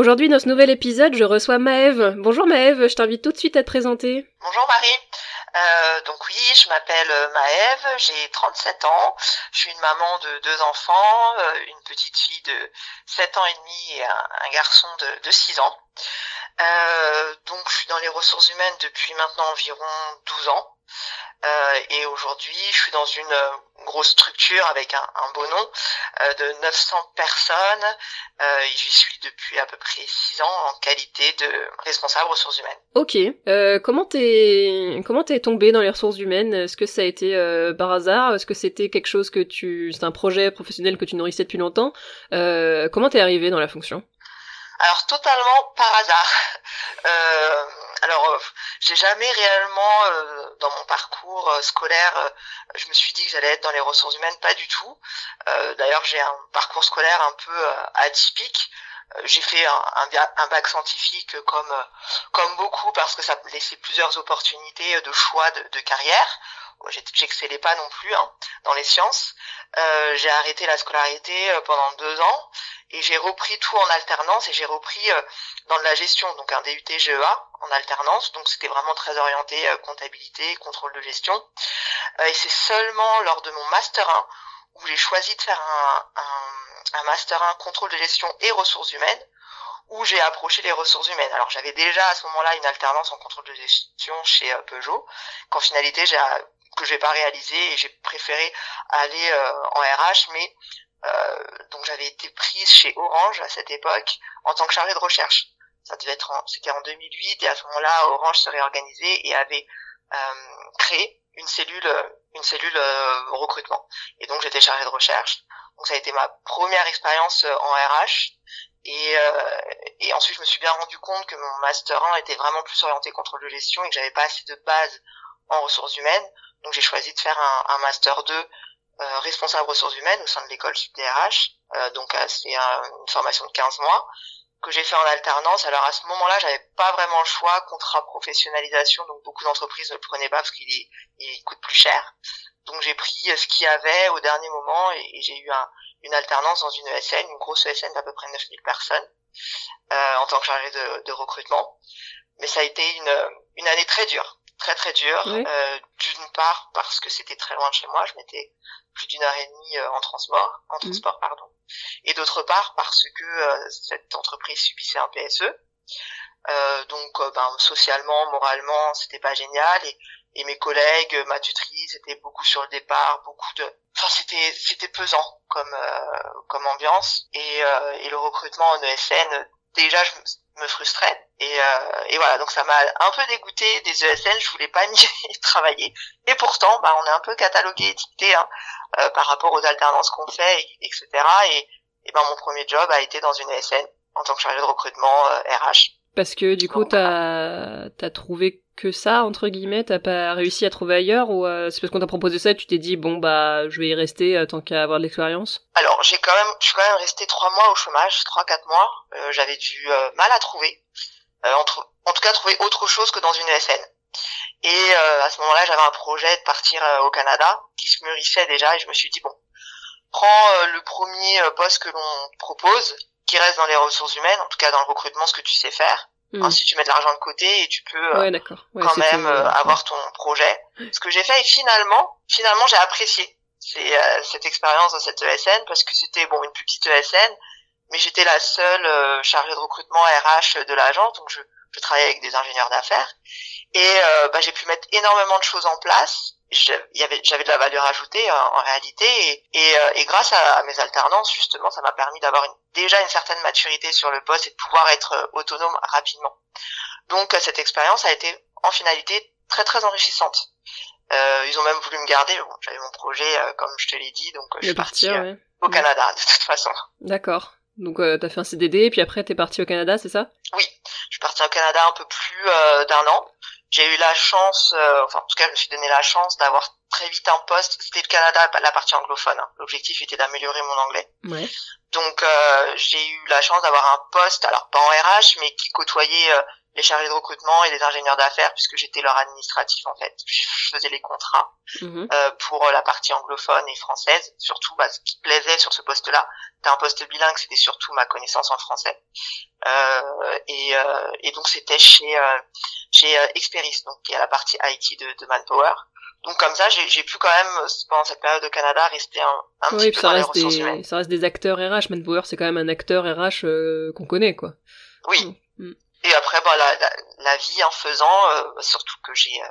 Aujourd'hui, dans ce nouvel épisode, je reçois Maëve. Bonjour Maëve, je t'invite tout de suite à te présenter. Bonjour Marie. Euh, donc oui, je m'appelle euh, Maëve, j'ai 37 ans, je suis une maman de deux enfants, euh, une petite fille de 7 ans et demi et un, garçon de, de 6 ans. donc je suis dans les ressources humaines depuis maintenant environ 12 ans. Et aujourd'hui, je suis dans une grosse structure avec un, beau nom de 900 personnes. et j'y suis depuis à peu près 6 ans en qualité de responsable ressources humaines. Ok. comment t'es comment t'es tombé dans les ressources humaines? Est-ce que ça a été par hasard? Est-ce que c'était quelque chose que tu c'est un projet professionnel que tu nourrissais depuis longtemps? Comment t'es arrivé dans la fonction? Alors totalement par hasard. Euh, alors, euh, j'ai jamais réellement, euh, dans mon parcours scolaire, je me suis dit que j'allais être dans les ressources humaines, pas du tout. D'ailleurs, j'ai un parcours scolaire un peu atypique. J'ai fait un, bac scientifique comme comme beaucoup parce que ça me laissait plusieurs opportunités de choix de, de carrière. J'excellais pas non plus hein, dans les sciences. j'ai arrêté la scolarité pendant deux ans et j'ai repris tout en alternance et j'ai repris euh, dans de la gestion, donc un DUT GEA en alternance, donc c'était vraiment très orienté euh, comptabilité, contrôle de gestion. Euh, et c'est seulement lors de mon master 1 où j'ai choisi de faire un, un, un master 1 contrôle de gestion et ressources humaines où j'ai approché les ressources humaines. Alors j'avais déjà à ce moment-là une alternance en contrôle de gestion chez Peugeot, qu'en finalité j'ai que j'ai pas réalisé et j'ai préféré aller en RH, mais euh, donc j'avais été prise chez Orange à cette époque en tant que chargée de recherche. Ça devait être, c'était en 2008 et à ce moment-là, Orange se réorganisait et avait euh, créé une cellule, une cellule euh, recrutement. Et donc j'étais chargée de recherche. Donc ça a été ma première expérience en RH. Et, et ensuite, je me suis bien rendu compte que mon master 1 était vraiment plus orienté contrôle de gestion et que j'avais pas assez de base en ressources humaines. Donc j'ai choisi de faire un, un master 2 euh, responsable ressources humaines au sein de l'école DRH. Euh, donc euh, c'est une formation de 15 mois que j'ai fait en alternance. Alors à ce moment-là, j'avais pas vraiment le choix, contrat professionnalisation, donc beaucoup d'entreprises ne le prenaient pas parce qu'il il coûte plus cher. Donc j'ai pris ce qu'il y avait au dernier moment et, j'ai eu un, une alternance dans une ESN, une grosse ESN d'à peu près 9000 personnes, euh, en tant que chargé de, de, recrutement. Mais ça a été une, une année très dure très très dur. Euh, d'une part parce que c'était très loin de chez moi, je mettais plus d'une heure et demie euh, en transport, en mhm. transport pardon. Et d'autre part parce que euh, cette entreprise subissait un PSE. Euh, donc ben, socialement, moralement, c'était pas génial et, et mes collègues, ma tutrice étaient beaucoup sur le départ, beaucoup de enfin c'était c'était pesant comme comme ambiance. Et, et le recrutement en ESN déjà je me frustrait et, euh, et voilà donc ça m'a un peu dégoûté des ESN je voulais pas y travailler. Et pourtant bah on est un peu catalogué étiqueté hein, euh, par rapport aux alternances qu'on fait etc et, et ben mon premier job a été dans une ESN en tant que chargé de recrutement RH euh, parce que du coup, t'as as trouvé que ça entre guillemets, t'as pas réussi à trouver ailleurs ou euh, c'est parce qu'on t'a proposé ça, tu t'es dit bon bah je vais y rester euh, tant qu'à avoir de l'expérience? Alors j'ai quand même, je suis quand même resté trois mois au chômage, trois quatre mois. Euh, J'avais du euh, mal à trouver, entre, en tout cas trouver autre chose que dans une ESN. Et à ce moment-là, j'avais un projet de partir au Canada qui se mûrissait déjà et je me suis dit bon, prends le premier poste que l'on propose qui reste dans les ressources humaines, en tout cas dans le recrutement, ce que tu sais faire. Hmm. Ensuite, tu mets de l'argent de côté et tu peux euh, quand même euh, avoir ton projet. Ce que j'ai fait et finalement, finalement, j'ai apprécié euh, cette expérience dans cette ESN parce que c'était bon une plus petite ESN, mais j'étais la seule chargée de recrutement RH de l'agence, donc je, je travaillais avec des ingénieurs d'affaires et bah, j'ai pu mettre énormément de choses en place j'avais de la valeur ajoutée en réalité et, et, et, grâce à, mes alternances justement ça m'a permis d'avoir déjà une certaine maturité sur le poste et de pouvoir être euh, autonome rapidement. Donc cette expérience a été en finalité très très enrichissante. Euh, ils ont même voulu me garder. Bon, j'avais mon projet comme je te l'ai dit donc je suis partie au Canada de toute façon. D'accord. Donc euh, t'as fait un CDD et puis après t'es parti au Canada c'est ça? Oui. Je suis partie au Canada un peu plus d'un an j'ai eu la chance, euh, enfin en tout cas je me suis donné la chance d'avoir très vite un poste. C'était le Canada, la partie anglophone. Hein. L'objectif était d'améliorer mon anglais. Ouais. Donc euh, j'ai eu la chance d'avoir un poste, alors pas en RH, mais qui côtoyait euh, les chargés de recrutement et les ingénieurs d'affaires, puisque j'étais leur administratif en fait. Je faisais les contrats Mhm. euh, pour la partie anglophone et française. Surtout, bah, ce qui plaisait sur ce poste-là, c'était un poste bilingue, c'était surtout ma connaissance en français. Euh, et, euh, et donc c'était chez euh, chez euh, Experis, donc qui est la partie IT de, de Manpower. Donc comme ça, j'ai j'ai pu quand même pendant cette période au Canada rester un, un Oui, petit peu ça dans les reste, ressources humaines. des, ça reste des acteurs RH. Manpower, c'est quand même un acteur RH euh, qu'on connaît, quoi. Oui. Mm. Et après, bah, la, la, la vie en faisant, euh, surtout que j'ai euh,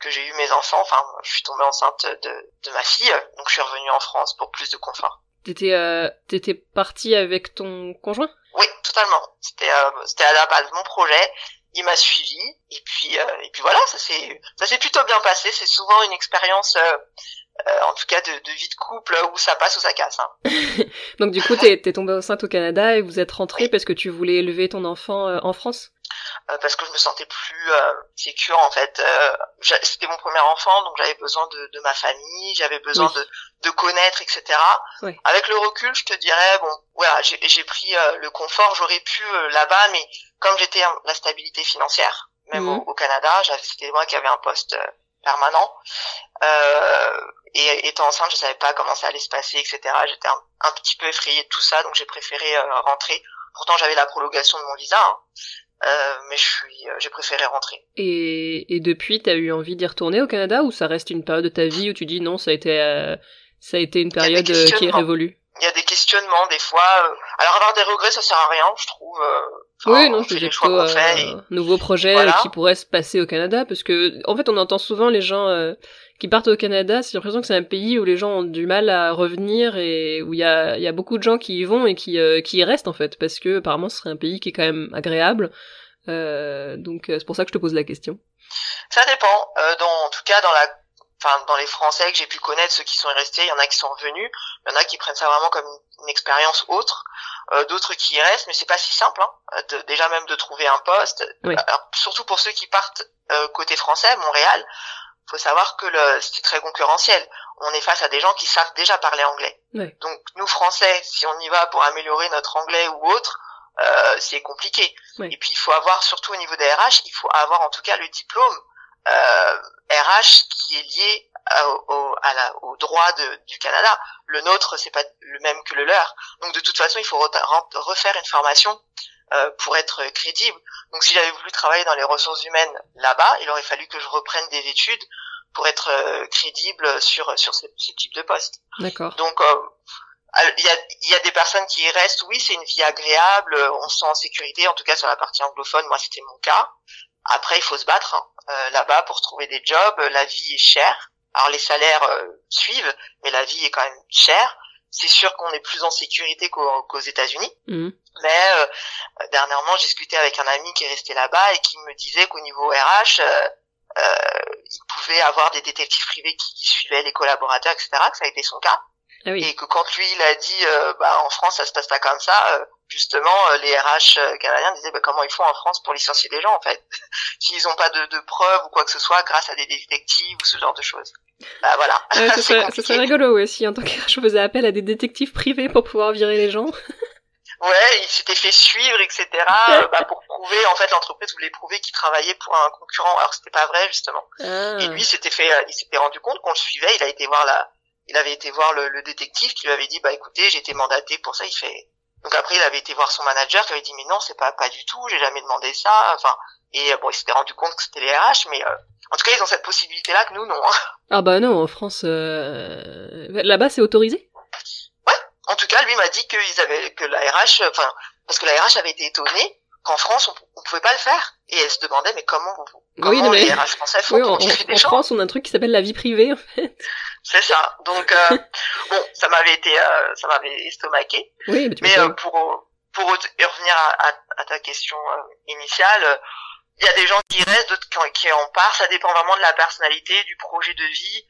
que j'ai eu mes enfants. Enfin, je suis tombée enceinte de, de ma fille, donc je suis revenue en France pour plus de confort. T'étais, euh, t'étais parti avec ton conjoint? Oui, totalement. C'était euh, c'était à la base mon projet. Il m'a suivi et puis euh, et puis voilà, ça s'est ça s'est plutôt bien passé. C'est souvent une expérience, en tout cas de, de vie de couple, où ça passe ou ça casse. Hein. Donc du coup, t'es, tombée enceinte au Canada et vous êtes rentré parce que tu voulais élever ton enfant euh, en France? Euh, parce que je me sentais plus euh, sécure en fait. Euh, C'était mon premier enfant, donc j'avais besoin de, de ma famille, j'avais besoin Oui. de, de connaître, etc. Oui. Avec le recul, je te dirais bon, voilà, j'ai j'ai pris euh, le confort, j'aurais pu euh, là-bas, mais comme j'étais en- la stabilité financière, même Mhm. au, au Canada, c'était moi qui avais un poste euh, permanent. Euh, et étant enceinte, je savais pas comment ça allait se passer, etc. J'étais un, un petit peu effrayée de tout ça, donc j'ai préféré euh, rentrer. Pourtant, j'avais la prolongation de mon visa, hein. Euh, mais je suis, euh, j'ai préféré rentrer. et, et depuis, t'as eu envie d'y retourner au Canada ou ça reste une période de ta vie où tu dis non, ça a été, euh, ça a été une période euh, qui est révolue? Il y a des questionnements des fois. euh, alors avoir des regrets, ça sert à rien, je trouve. Euh, enfin, Oui, non, choix plutôt un nouveau projet Voilà. qui pourrait se passer au Canada, parce que en fait, on entend souvent les gens euh, qui partent au Canada, c'est l'impression que c'est un pays où les gens ont du mal à revenir et où il y a, y a beaucoup de gens qui y vont et qui, euh, qui y restent en fait, parce que apparemment ce serait un pays qui est quand même agréable. Euh, donc euh, c'est pour ça que je te pose la question. Ça dépend. Euh, dans, en tout cas, dans la, enfin, dans les Français que j'ai pu connaître, ceux qui sont restés, il y en a qui sont revenus. Il y en a qui prennent ça vraiment comme une, une expérience autre. Euh, D'autres qui y restent, mais c'est pas si simple. Hein, de- déjà même de trouver un poste. Oui. Alors, surtout pour ceux qui partent euh, côté français, Montréal. Faut savoir que c'est très concurrentiel. On est face à des gens qui savent déjà parler anglais. Ouais. Donc nous Français, si on y va pour améliorer notre anglais ou autre, euh, c'est compliqué. Ouais. Et puis il faut avoir, surtout au niveau des RH, il faut avoir en tout cas le diplôme euh, RH qui est lié à- au, à la- au droit de- du Canada. Le nôtre, c'est pas le même que le leur. Donc de toute façon, il faut refaire une formation euh, pour être crédible. Donc si j'avais voulu travailler dans les ressources humaines là-bas, il aurait fallu que je reprenne des études pour être euh, crédible sur sur ce, ce type de poste. D'accord. Donc euh, il y a, il y a des personnes qui y restent, oui, c'est une vie agréable, on se sent en sécurité, en tout cas sur la partie anglophone, moi c'était mon cas. Après, il faut se battre hein, là-bas pour trouver des jobs, la vie est chère. Alors les salaires euh, suivent, mais la vie est quand même chère. C'est sûr qu'on est plus en sécurité qu'aux États-Unis. Mhm. Mais euh, dernièrement, j'ai discuté avec un ami qui est resté là-bas et qui me disait qu'au niveau RH, euh, euh, il pouvait avoir des détectives privés qui suivaient les collaborateurs, etc. Que ça a été son cas. Ah oui. Et que quand lui, il a dit, euh, bah, en France, ça se passe pas comme ça, euh, justement, euh, les RH euh, canadiens disaient, bah, comment ils font en France pour licencier des gens, en fait? S'ils n'ont pas de, de preuves ou quoi que ce soit, grâce à des détectives ou ce genre de choses. Bah voilà, Ouais, ce, serait, ce serait rigolo ouais, si en tant que je faisais appel à des détectives privés pour pouvoir virer les gens. Ouais, il s'était fait suivre, etc. euh, bah, pour prouver, en fait, l'entreprise voulait prouver qu'il travaillait pour un concurrent, alors c'était pas vrai, justement. Ah. Et lui, s'était fait, il s'était rendu compte qu'on le suivait. Il a été voir la, il avait été voir le, le détective qui lui avait dit, bah écoutez, j'ai été mandaté pour ça. Il fait. Donc après, il avait été voir son manager qui avait dit, mais non, c'est pas pas du tout. J'ai jamais demandé ça. Enfin, et euh, bon, il s'était rendu compte que c'était les RH, mais euh, en tout cas, ils ont cette possibilité-là que nous, non. hein. Ah bah non, en France, euh... là-bas c'est autorisé? En tout cas, lui m'a dit qu'ils avaient que la RH, enfin, parce que la RH avait été étonnée qu'en France, on, pouvait pas le faire. Et elle se demandait, mais comment, comment Oui, mais- les RH français font Oui, pour en, des en gens France on a un truc qui s'appelle la vie privée. en fait. C'est ça. Donc euh, bon, ça m'avait été, euh, ça m'avait estomaqué. Oui, mais tu Mais m'étonnes. euh, pour pour revenir à, à, à ta question euh, initiale, il y a des gens qui restent, d'autres qui, en- qui en partent. Ça dépend vraiment de la personnalité, du projet de vie.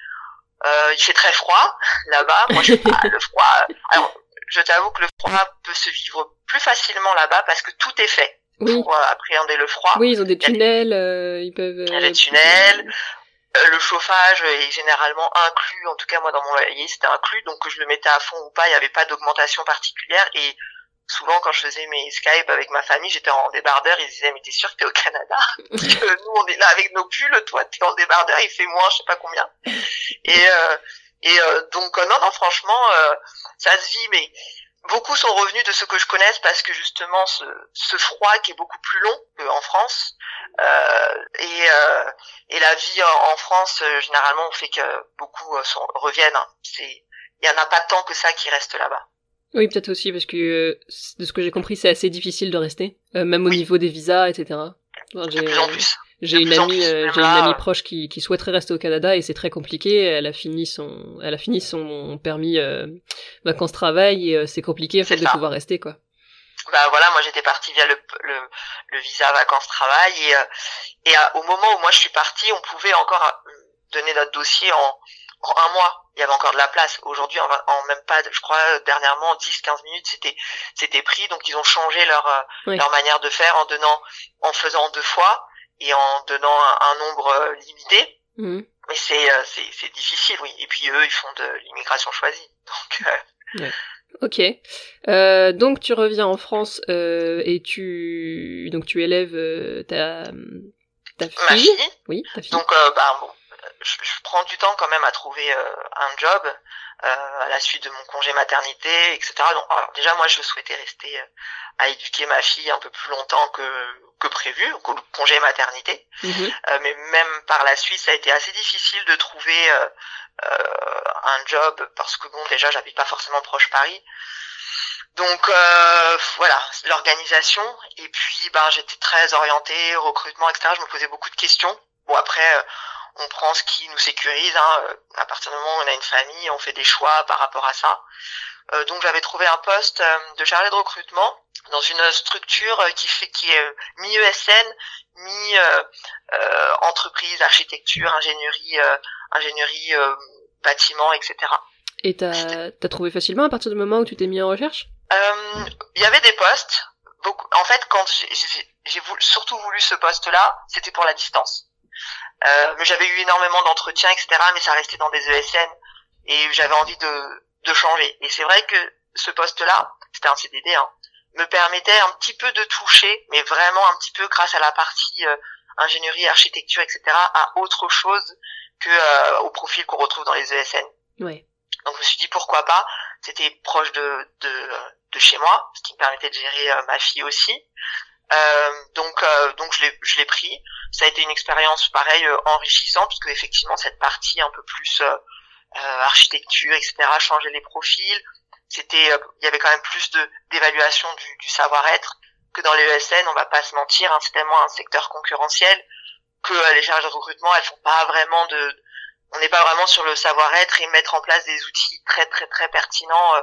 Euh, il fait très froid là-bas. Moi, je sais pas le froid. Alors, je t'avoue que le froid peut se vivre plus facilement là-bas parce que tout est fait. Pour appréhender le froid. Oui, ils ont des tunnels, ils peuvent. Il y a des tunnels. le chauffage est généralement inclus, en tout cas moi dans mon loyer c'était inclus, donc que je le mettais à fond ou pas, il n'y avait pas d'augmentation particulière et souvent quand je faisais mes Skype avec ma famille, j'étais en débardeur, ils disaient mais t'es sûr que t'es au Canada? Nous on est là avec nos pulls, toi t'es en débardeur, il fait moins, je sais pas combien. Et euh, et euh, donc euh, non non franchement ça se vit, mais beaucoup sont revenus de ce que je connaisse parce que justement ce, ce froid qui est beaucoup plus long qu'en France et et la vie en, France généralement on fait que beaucoup sont, reviennent. C'est il y en a pas tant que ça qui reste là-bas. Oui, peut-être aussi, parce que euh, de ce que j'ai compris, c'est assez difficile de rester, euh, même au niveau des visas, etc. j'ai, plus en plus. J'ai une amie, euh, j'ai une amie proche qui, qui souhaiterait rester au Canada et c'est très compliqué. Elle a fini son, elle a fini son permis vacances travail et c'est compliqué en fait de pouvoir rester quoi. Bah voilà, moi j'étais partie via le, le, le, visa vacances travail et, et au moment où moi je suis partie, on pouvait encore donner notre dossier en, en un mois il y avait encore de la place. Aujourd'hui, en, en, même pas, je crois, dernièrement, 10-15 minutes, c'était, c'était pris. Donc, ils ont changé leur, euh, leur manière de faire en donnant, en faisant deux fois et en donnant un, nombre euh, limité. Mmh. Mais c'est, euh, c'est, c'est difficile, oui. Et puis, eux, ils font de l'immigration choisie. Donc, Ok. Euh, donc tu reviens en France euh, et tu donc tu élèves ta ta fille. Ma fille. Oui, ta fille. Donc bah bon, je, prends du temps quand même à trouver euh, un job euh, à la suite de mon congé maternité, etc. Donc déjà moi je souhaitais rester euh, à éduquer ma fille un peu plus longtemps que que prévu, au congé maternité. Mhm. mais même par la suite, ça a été assez difficile de trouver un job parce que bon déjà j'habite pas forcément proche Paris. Donc euh, voilà, l'organisation. Et puis ben j'étais très orientée, recrutement, etc. Je me posais beaucoup de questions. Bon après, on prend ce qui nous sécurise. Hein. Euh, à partir du moment où on a une famille, on fait des choix par rapport à ça. Euh, donc j'avais trouvé un poste euh, de chargé de recrutement dans une structure qui fait qui est mi ESN, mi entreprise, architecture, ingénierie, ingénierie, bâtiment, etc. Et t'as as trouvé facilement à partir du moment où tu t'es mis en recherche? Il y avait des postes. Beaucoup. En fait, quand j'ai surtout voulu ce poste-là, c'était pour la distance. Euh, mais j'avais eu énormément d'entretiens, etc. Mais ça restait dans des ESN et j'avais envie de, de changer. Et c'est vrai que ce poste-là, c'était un CDD, hein, me permettait un petit peu de toucher, mais vraiment un petit peu grâce à la partie euh, ingénierie, architecture, etc. à autre chose que euh, au profil qu'on retrouve dans les ESN. Ouais. Donc je me suis dit pourquoi pas. C'était proche de, de, de chez moi, ce qui me permettait de gérer euh, ma fille aussi. Euh, donc je l'ai pris. Ça a été une expérience pareil euh, enrichissante parce que effectivement cette partie un peu plus architecture etc changer les profils c'était il y avait quand même plus de d'évaluation du, du savoir-être que dans les ESN on va pas se mentir hein, c'est tellement un secteur concurrentiel que les charges de recrutement elles font pas vraiment de on n'est pas vraiment sur le savoir-être et mettre en place des outils très très très pertinents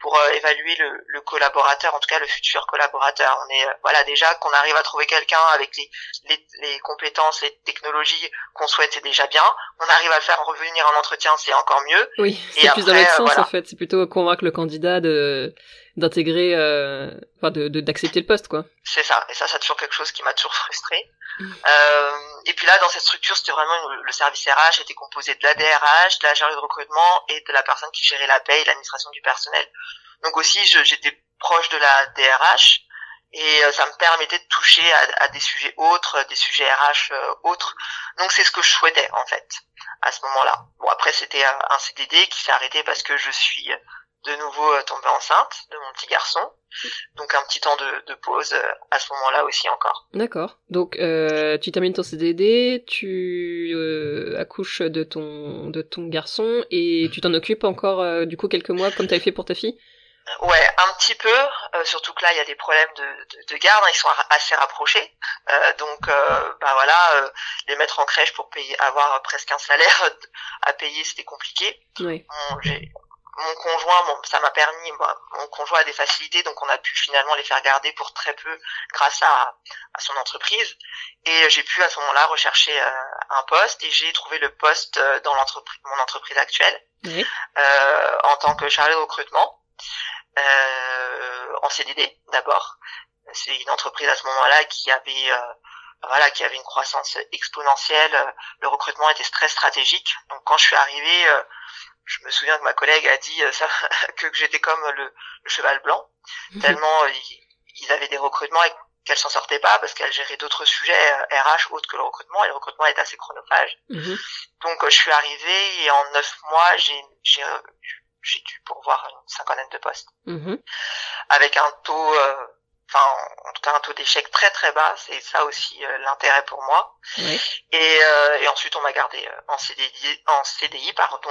pour euh, évaluer le, le, collaborateur, en tout cas le futur collaborateur. On est euh, voilà déjà qu'on arrive à trouver quelqu'un avec les, les, les, compétences, les technologies qu'on souhaite, c'est déjà bien. On arrive à le faire revenir en entretien, c'est encore mieux. Oui, c'est plus dans l'autre sens en fait. C'est plutôt convaincre le candidat de d'intégrer, euh, enfin de d'accepter le poste quoi. C'est ça. Et ça, c'est toujours quelque chose qui m'a toujours frustré. Euh, et puis là, dans cette structure, c'était vraiment le service RH était composé de la DRH, de la chargée de recrutement et de la personne qui gérait la paye, l'administration du personnel. Donc aussi, j'étais proche de la DRH et euh, ça me permettait de toucher à, des sujets autres, des sujets RH euh, autres. Donc c'est ce que je souhaitais en fait à ce moment-là. Bon après c'était un CDD qui s'est arrêté parce que je suis de nouveau tombée enceinte de mon petit garçon. Donc un petit temps de, pause euh, à ce moment-là aussi encore. D'accord. Donc euh, tu termines ton CDD, tu euh, accouches de ton de ton garçon et tu t'en occupes encore du coup quelques mois comme tu avais fait pour ta fille? Ouais, un petit peu. surtout que là, il y a des problèmes de, de, garde. Hein, ils sont assez rapprochés. donc, bah voilà, les mettre en crèche pour payer, avoir presque un salaire à payer, c'était compliqué. Oui. Bon, mon conjoint, bon, ça m'a permis, mon conjoint a des facilités, donc on a pu finalement les faire garder pour très peu grâce à, à son entreprise. Et j'ai pu à ce moment-là rechercher euh, un poste et j'ai trouvé le poste euh, dans l'entreprise, mon entreprise actuelle, euh, en tant que chargé de recrutement, euh, en CDD d'abord. c'est une entreprise à ce moment-là qui avait voilà, qui avait une croissance exponentielle. Le recrutement était très stratégique. Donc quand je suis arrivé, je me souviens que ma collègue a dit ça, que j'étais comme le, cheval blanc, tellement ils, avaient des recrutements et qu'elle s'en sortait pas parce qu'elle gérait d'autres sujets RH autres que le recrutement et le recrutement est assez chronophage. Mhm. Donc je suis arrivée et en neuf mois j'ai j'ai j'ai dû pourvoir une cinquantaine de postes mhm. avec un taux enfin en tout cas un taux d'échec très très bas, c'est ça aussi euh, l'intérêt pour moi. Oui. Et, euh, et, ensuite on m'a gardé euh, en CDI, en CDI pardon,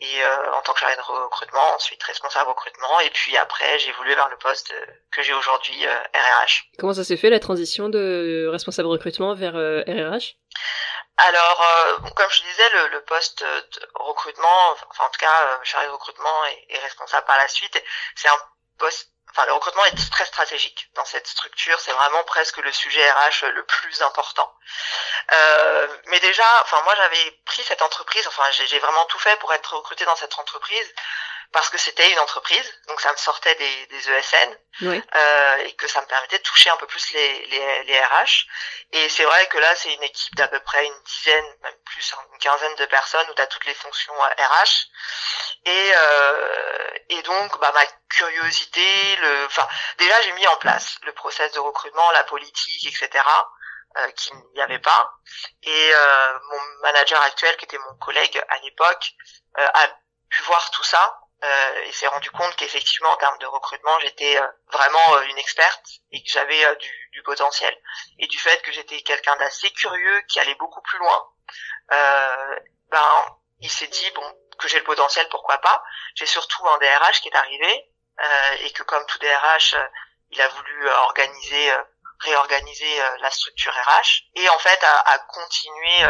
et en tant que chargé de recrutement, ensuite responsable recrutement, et puis après j'ai évolué vers le poste que j'ai aujourd'hui RRH. Comment ça s'est fait la transition de responsable recrutement vers RRH alors, comme je disais, le, le, poste de recrutement, enfin en tout cas, chargé de recrutement et, et responsable par la suite, c'est un poste le recrutement est très stratégique dans cette structure, c'est vraiment presque le sujet RH le plus important. Euh, mais déjà, enfin moi j'avais pris cette entreprise, enfin j'ai vraiment tout fait pour être recruté dans cette entreprise parce que c'était une entreprise, donc ça me sortait des, des ESN euh, et que ça me permettait de toucher un peu plus les, les, les RH. Et c'est vrai que là, c'est une équipe d'à peu près une dizaine, même plus, hein, une quinzaine de personnes où tu as toutes les fonctions RH. Euh, et, euh, et donc, bah, ma curiosité, le, enfin, déjà j'ai mis en place le process de recrutement, la politique, etc. Euh, qu'il n'y avait pas. Et euh, mon manager actuel, qui était mon collègue à l'époque, euh, a pu voir tout ça euh, et s'est rendu compte qu'effectivement en termes de recrutement j'étais euh, vraiment euh, une experte et que j'avais du, du, potentiel. Et du fait que j'étais quelqu'un d'assez curieux qui allait beaucoup plus loin ben il s'est dit bon que j'ai le potentiel pourquoi pas. J'ai surtout un DRH qui est arrivé et que comme tout DRH il a voulu organiser réorganiser la structure RH et en fait à, à continuer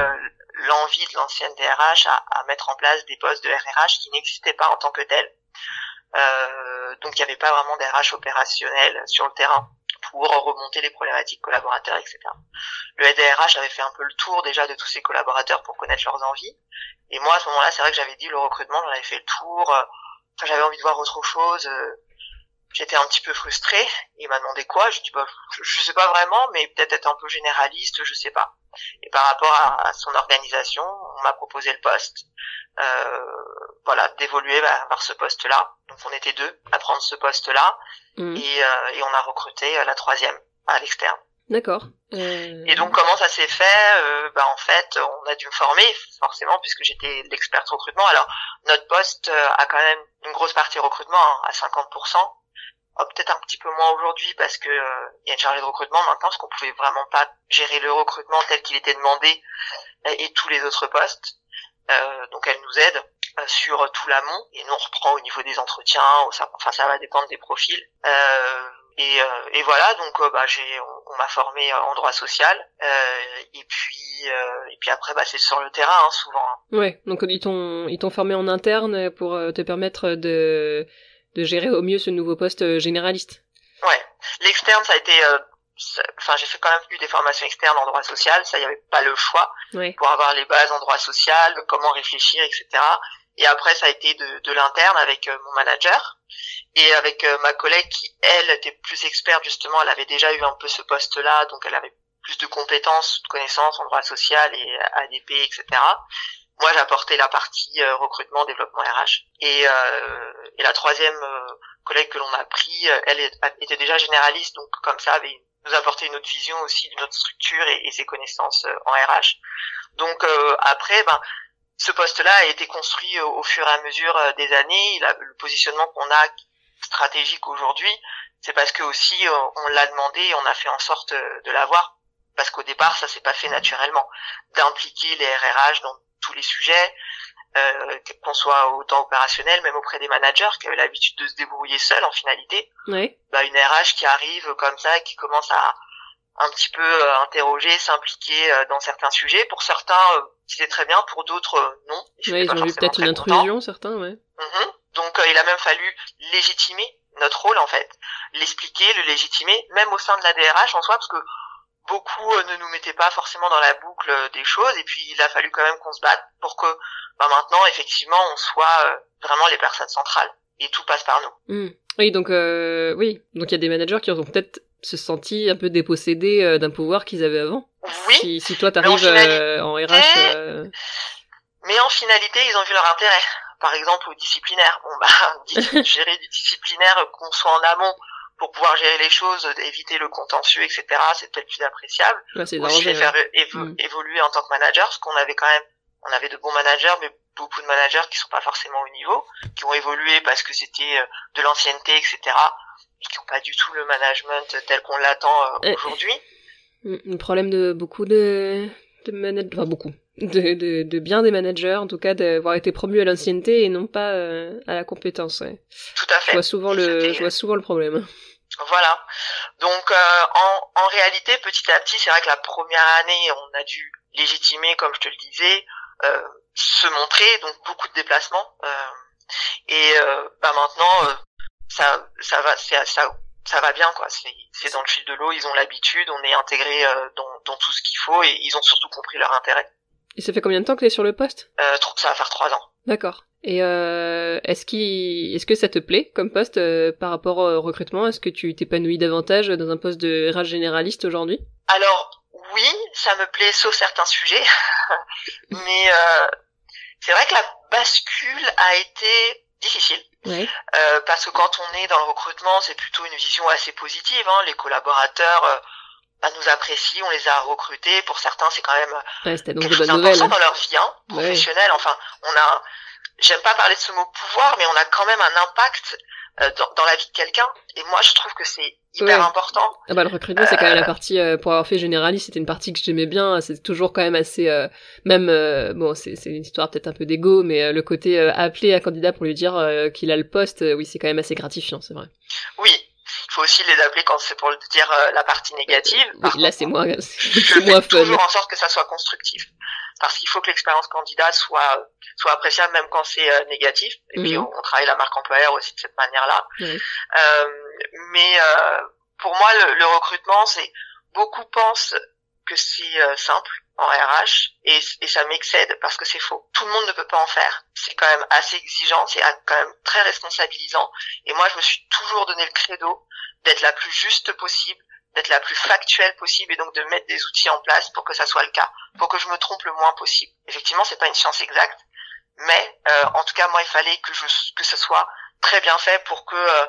l'envie de l'ancienne DRH à, mettre en place des postes de RRH qui n'existaient pas en tant que tels. Euh, donc il n'y avait pas vraiment d'RH opérationnel sur le terrain pour remonter les problématiques collaborateurs, etc. Le DRH avait fait un peu le tour déjà de tous ses collaborateurs pour connaître leurs envies. Et moi, à ce moment-là, c'est vrai que j'avais dit le recrutement, j'en avais fait le tour. J'avais envie de voir autre chose. J'étais un petit peu frustrée. Il m'a demandé quoi. Je dis bah, je sais pas vraiment, mais peut-être être un peu généraliste, je sais pas. Et par rapport à, son organisation, on m'a proposé le poste, euh, voilà, d'évoluer vers ce poste-là. Donc on était deux à prendre ce poste-là, mmh. et, euh, et, on a recruté euh, la troisième à l'externe. D'accord. Euh... Et donc comment ça s'est fait? Euh, bah, En fait, on a dû me former forcément puisque j'étais l'experte recrutement. Alors notre poste a quand même une grosse partie recrutement hein, à 50%. Oh, peut-être un petit peu moins aujourd'hui parce que euh, il y a une chargée de recrutement maintenant parce qu'on pouvait vraiment pas gérer le recrutement tel qu'il était demandé euh, et tous les autres postes. Euh, donc elle nous aide sur tout l'amont et nous on reprend au niveau des entretiens. enfin ça va dépendre des profils. Et, et, voilà donc bah j'ai on, m'a formé en droit social et puis et puis après bah c'est sur le terrain hein, souvent. Hein. Ouais donc ils t'ont ils t'ont formé en interne pour te permettre de de gérer au mieux ce nouveau poste euh, généraliste. Ouais, l'externe ça a été, euh, enfin j'ai fait quand même eu des formations externes en droit social, ça y avait pas le choix pour avoir les bases en droit social, comment réfléchir, etc. Et après ça a été de, de l'interne avec euh, mon manager et avec ma collègue qui elle était plus experte justement, elle avait déjà eu un peu ce poste-là, donc elle avait plus de compétences, de connaissances en droit social et ADP, etc. Moi, j'apportais la partie euh, recrutement, développement RH. Et, euh, et la troisième euh, collègue que l'on a pris, elle était déjà généraliste, donc comme ça, avait nous apporté une autre vision aussi d'une autre structure et, ses connaissances en RH. Donc après, ben, ce poste-là a été construit au, fur et à mesure des années. Le positionnement qu'on a stratégique aujourd'hui, c'est parce que aussi on l'a demandé et on a fait en sorte de l'avoir parce qu'au départ ça s'est pas fait naturellement d'impliquer les RRH dans tous les sujets, euh, qu'on soit autant opérationnel, même auprès des managers qui avaient l'habitude de se débrouiller seuls en finalité. Oui. Bah, une RH qui arrive comme ça, qui commence à un petit peu euh, interroger, s'impliquer euh, dans certains sujets. Pour certains, euh, c'était très bien, pour d'autres, non. Ouais, ils ont eu peut-être une intrusion, certains, ouais. Mm-hmm. Donc, il a même fallu légitimer notre rôle, en fait. L'expliquer, le légitimer, même au sein de la DRH en soi, parce que beaucoup euh, ne nous mettaient pas forcément dans la boucle euh, des choses et puis il a fallu quand même qu'on se batte pour que bah, maintenant effectivement on soit euh, vraiment les personnes centrales et tout passe par nous. Hmm. Oui donc oui donc il y a des managers qui ont peut-être se senti un peu dépossédés d'un pouvoir qu'ils avaient avant. Oui. Si, si toi t'arrives en, RH. Mais en finalité, ils ont vu leur intérêt. Par exemple, au disciplinaire. Bon, bah, gérer du disciplinaire, qu'on soit en amont pour pouvoir gérer les choses, éviter le contentieux, etc. C'est peut-être plus appréciable. Ouais, c'est Aussi les faire mm. évoluer en tant que manager, parce qu'on avait quand même, on avait de bons managers, mais beaucoup de managers qui sont pas forcément au niveau, qui ont évolué parce que c'était euh, de l'ancienneté, etc. Et qui n'ont pas du tout le management tel qu'on l'attend euh, aujourd'hui. Un problème de beaucoup de, de managers, enfin beaucoup, de, de, de, bien des managers, en tout cas d'avoir été promu à l'ancienneté et non pas euh, à la compétence. Ouais. Tout à fait. Je vois souvent, le, je vois souvent le problème. Voilà. Donc euh, en, en réalité, petit à petit, c'est vrai que la première année, on a dû légitimer, comme je te le disais, euh, se montrer, donc beaucoup de déplacements. Euh, et euh, bah maintenant, euh, ça, ça va, ça, ça va bien quoi. C'est dans le fil de l'eau, ils ont l'habitude, on est intégré dans, dans tout ce qu'il faut et ils ont surtout compris leur intérêt. Et ça fait combien de temps que tu es sur le poste? Euh, Ça va faire trois ans. D'accord. Et euh, est-ce est-ce que ça te plaît comme poste euh, par rapport au recrutement? Est-ce que tu t'épanouis davantage dans un poste de RH généraliste aujourd'hui? Alors oui, ça me plaît sauf certains sujets, mais euh, c'est vrai que la bascule a été difficile. Ouais. Euh, parce que quand on est dans le recrutement, c'est plutôt une vision assez positive. Hein. Les collaborateurs euh, bah, nous apprécient, on les a recrutés. Pour certains, c'est quand même ouais, quelque chose d'important dans leur vie hein, professionnelle. Ouais. Enfin, on a, j'aime pas parler de ce mot pouvoir, mais on a quand même un impact euh, dans, dans, la vie de quelqu'un. Et moi, je trouve que c'est hyper ouais. important. Ah bah, le recrutement, c'est quand même la partie, euh, pour avoir fait généraliste, c'était une partie que j'aimais bien. C'est toujours quand même assez, euh, même, euh, bon, c'est une histoire peut-être un peu d'ego, mais euh, le côté appeler un candidat pour lui dire qu'il a le poste, oui, c'est quand même assez gratifiant, c'est vrai. Oui, il faut aussi les appeler quand c'est pour dire euh, la partie négative. Oui, là, c'est moins, c'est moins fun. toujours en sorte que ça soit constructif. Parce qu'il faut que l'expérience candidat soit, soit appréciable même quand c'est euh, négatif. Et mmh. puis, on, on, travaille la marque employeur aussi de cette manière-là. Mmh. Euh, mais euh, pour moi, le, le recrutement, c'est beaucoup pensent que c'est euh, simple en RH et, et ça m'excède parce que c'est faux. Tout le monde ne peut pas en faire. C'est quand même assez exigeant, c'est quand même très responsabilisant. Et moi, je me suis toujours donné le credo d'être la plus juste possible, d'être la plus factuelle possible et donc de mettre des outils en place pour que ça soit le cas, pour que je me trompe le moins possible. Effectivement, c'est pas une science exacte, mais euh, en tout cas, moi, il fallait que je que ce soit très bien fait pour que euh,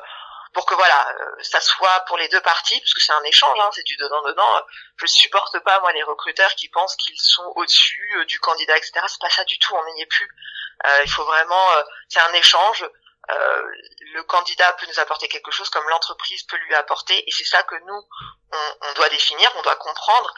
pour que voilà, euh, ça soit pour les deux parties, parce que c'est un échange, hein, c'est du dedans dedans. Je supporte pas moi les recruteurs qui pensent qu'ils sont au-dessus euh, du candidat, etc. C'est pas ça du tout, on n'y est plus. Euh, il faut vraiment, euh, c'est un échange. Euh, le candidat peut nous apporter quelque chose comme l'entreprise peut lui apporter, et c'est ça que nous on, doit définir, on doit comprendre.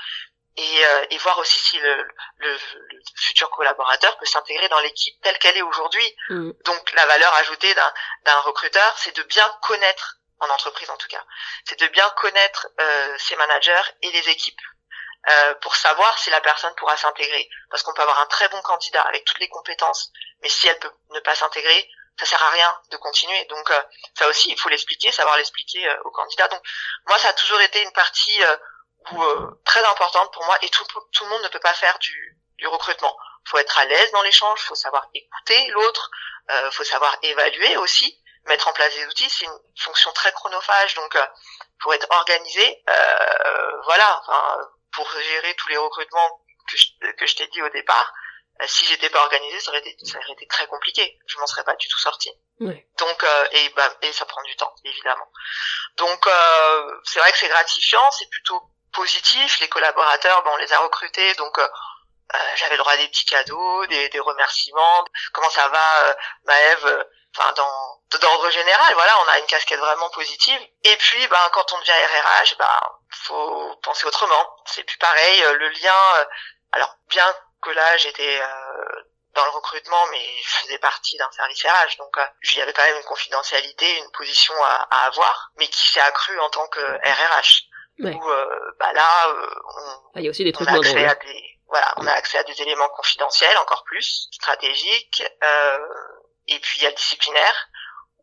Et, et voir aussi si le, le, le, futur collaborateur peut s'intégrer dans l'équipe telle qu'elle est aujourd'hui. Mmh. Donc la valeur ajoutée d'un recruteur, c'est de bien connaître en entreprise en tout cas, c'est de bien connaître euh, ses managers et les équipes euh, pour savoir si la personne pourra s'intégrer. Parce qu'on peut avoir un très bon candidat avec toutes les compétences, mais si elle peut ne pas s'intégrer, ça sert à rien de continuer. Donc euh, ça aussi, il faut l'expliquer, savoir l'expliquer euh, au candidat. Donc moi, ça a toujours été une partie où, euh, très importante pour moi, et tout, tout le monde ne peut pas faire du, du recrutement. Faut être à l'aise dans l'échange, faut savoir écouter l'autre, euh, faut savoir évaluer aussi mettre en place des outils, c'est une fonction très chronophage, donc euh, pour être organisé, euh, voilà, enfin, pour gérer tous les recrutements que je, que je t'ai dit au départ, euh, si j'étais pas organisé, ça aurait été, ça aurait été très compliqué. Je m'en serais pas du tout sorti. Ouais. Donc euh, et bah et ça prend du temps, évidemment. Donc euh, c'est vrai que c'est gratifiant, c'est plutôt positif. Les collaborateurs, bon, on les a recrutés, donc euh, j'avais le droit à des petits cadeaux, des, des remerciements. Comment ça va, Maëve Enfin, dans d'ordre général, voilà, on a une casquette vraiment positive. Et puis, ben, quand on devient RRH, ben, faut penser autrement. C'est plus pareil. Le lien, alors bien que là, j'étais euh, dans le recrutement, mais je faisais partie d'un service RH, donc euh, il y avait quand même une confidentialité, une position à, à avoir, mais qui s'est accrue en tant que RRH. Ouais. Où euh, bah là, on, ah, il y a aussi des trucs on a accès à des, voilà, on a accès à des éléments confidentiels encore plus, stratégiques, et puis il y a le disciplinaire,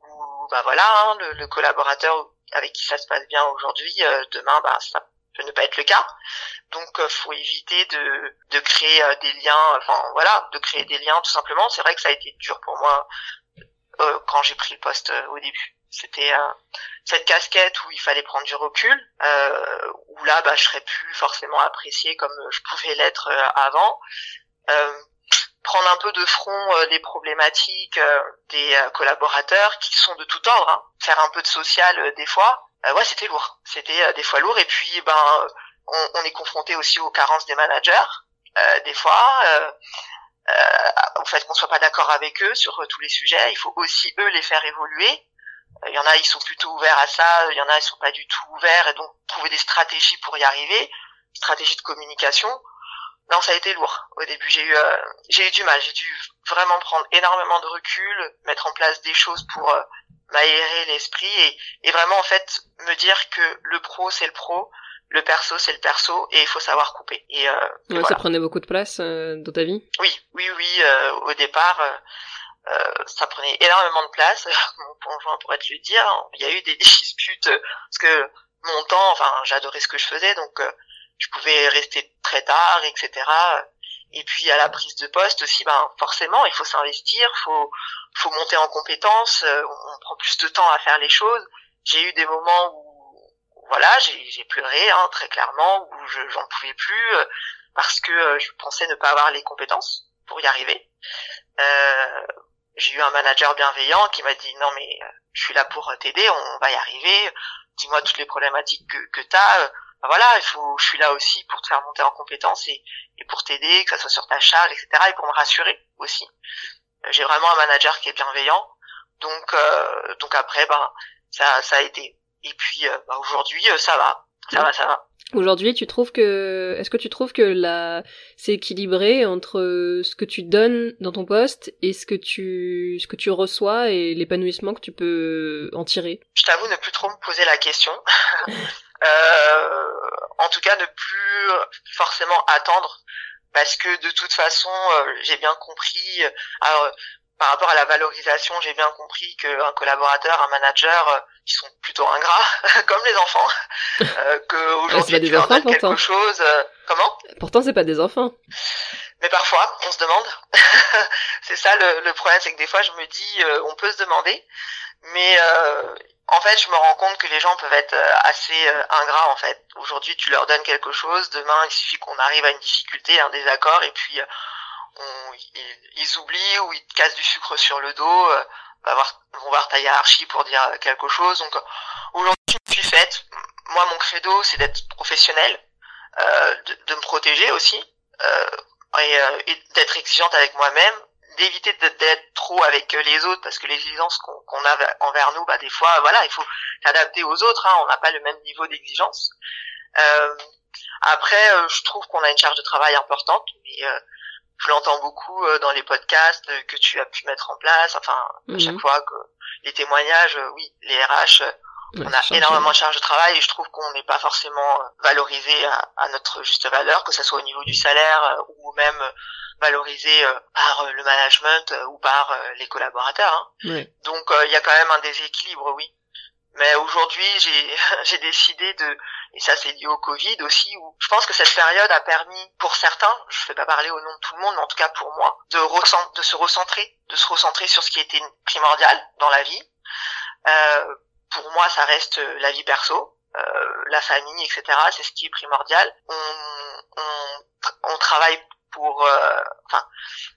où bah voilà, hein, le, le, collaborateur avec qui ça se passe bien aujourd'hui, demain, bah ça peut ne pas être le cas. Donc, euh, faut éviter de, de créer euh, des liens, enfin voilà, de créer des liens tout simplement. C'est vrai que ça a été dur pour moi euh, quand j'ai pris le poste au début. c'était cette casquette où il fallait prendre du recul, où là, bah, je serais plus forcément apprécié comme je pouvais l'être avant. prendre un peu de front les problématiques des collaborateurs qui sont de tout ordre, hein. faire un peu de social des fois. ouais, c'était lourd. C'était des fois lourd. Et puis, ben, on, on est confronté aussi aux carences des managers euh, des fois, euh, euh, au fait qu'on soit pas d'accord avec eux sur tous les sujets. Il faut aussi eux les faire évoluer. Il y en a, ils sont plutôt ouverts à ça. Il y en a, ils sont pas du tout ouverts. Et donc trouver des stratégies pour y arriver, stratégies de communication. Non, ça a été lourd. Au début, j'ai eu, j'ai eu du mal. J'ai dû vraiment prendre énormément de recul, mettre en place des choses pour m'aérer l'esprit et, et, vraiment en fait me dire que le pro c'est le pro, le perso c'est le perso et il faut savoir couper. Et, euh, ça prenait beaucoup de place euh, dans ta vie? Oui, oui, oui. Euh, au départ, euh, ça prenait énormément de place. Mon conjoint pourrait te le dire. Il y a eu des disputes parce que mon temps, enfin, j'adorais ce que je faisais, donc je pouvais rester très tard, etc. Et puis à la prise de poste aussi, ben forcément, il faut s'investir, faut faut monter en compétences. on prend plus de temps à faire les choses. J'ai eu des moments où voilà, j'ai pleuré hein, très clairement, où je j'en pouvais plus euh, parce que euh, je pensais ne pas avoir les compétences pour y arriver. Euh, j'ai eu un manager bienveillant qui m'a dit non mais je suis là pour t'aider, on va y arriver. Dis-moi toutes les problématiques que, que tu as. Ben voilà, il faut, je suis là aussi pour te faire monter en compétences et, et pour t'aider, que ça soit sur ta charge, etc. Et pour me rassurer aussi. J'ai vraiment un manager qui est bienveillant. Donc, donc après, ben ça, ça a été et puis euh, bah, aujourd'hui, euh, ça va, ça va, ça va. Aujourd'hui, tu trouves que est-ce que tu trouves que la c'est équilibré entre ce que tu donnes dans ton poste et ce que tu ce que tu reçois et l'épanouissement que tu peux en tirer? Je t'avoue ne plus trop me poser la question. euh, en tout cas, ne plus forcément attendre parce que de toute façon, euh, j'ai bien compris. Alors, par rapport à la valorisation, j'ai bien compris qu'un collaborateur, un manager, euh, ils sont plutôt ingrats, comme les enfants, euh, qu'aujourd'hui tu leur donnes quelque chose. Euh, comment? Pourtant, c'est pas des enfants. Mais parfois, on se demande. c'est ça le, le problème, c'est que des fois, je me dis, euh, on peut se demander, mais en fait, je me rends compte que les gens peuvent être assez ingrats. En fait, aujourd'hui, tu leur donnes quelque chose, demain, il suffit qu'on arrive à une difficulté, un désaccord, et puis on, ils, oublient ou ils te cassent du sucre sur le dos, euh, va voir, vont voir ta hiérarchie pour dire quelque chose. Donc aujourd'hui, je suis faite. Moi, mon credo, c'est d'être professionnel, euh, de, de, me protéger aussi, euh, et, euh, et d'être exigeante avec moi-même, d'éviter d'être trop avec les autres parce que l'exigence qu'on a envers nous, bah des fois, voilà, il faut s'adapter aux autres. Hein, on n'a pas le même niveau d'exigence. Euh, après, je trouve qu'on a une charge de travail importante, mais je l'entends beaucoup euh, dans les podcasts euh, que tu as pu mettre en place. Enfin, à chaque mhm. fois que les témoignages, euh, oui, les RH, on a énormément de charge de travail et je trouve qu'on n'est pas forcément valorisé à, notre juste valeur, que ce soit au niveau du salaire ou même valorisé par le management ou par les collaborateurs. Hein. Donc il y a quand même un déséquilibre, oui. Mais aujourd'hui, j'ai décidé de et ça c'est lié au Covid aussi où je pense que cette période a permis pour certains, je ne vais pas parler au nom de tout le monde, mais en tout cas pour moi, de de se recentrer, de se recentrer sur ce qui était primordial dans la vie. Euh, pour moi, ça reste la vie perso, euh, la famille, etc. C'est ce qui est primordial. On on, on travaille pour, euh, enfin,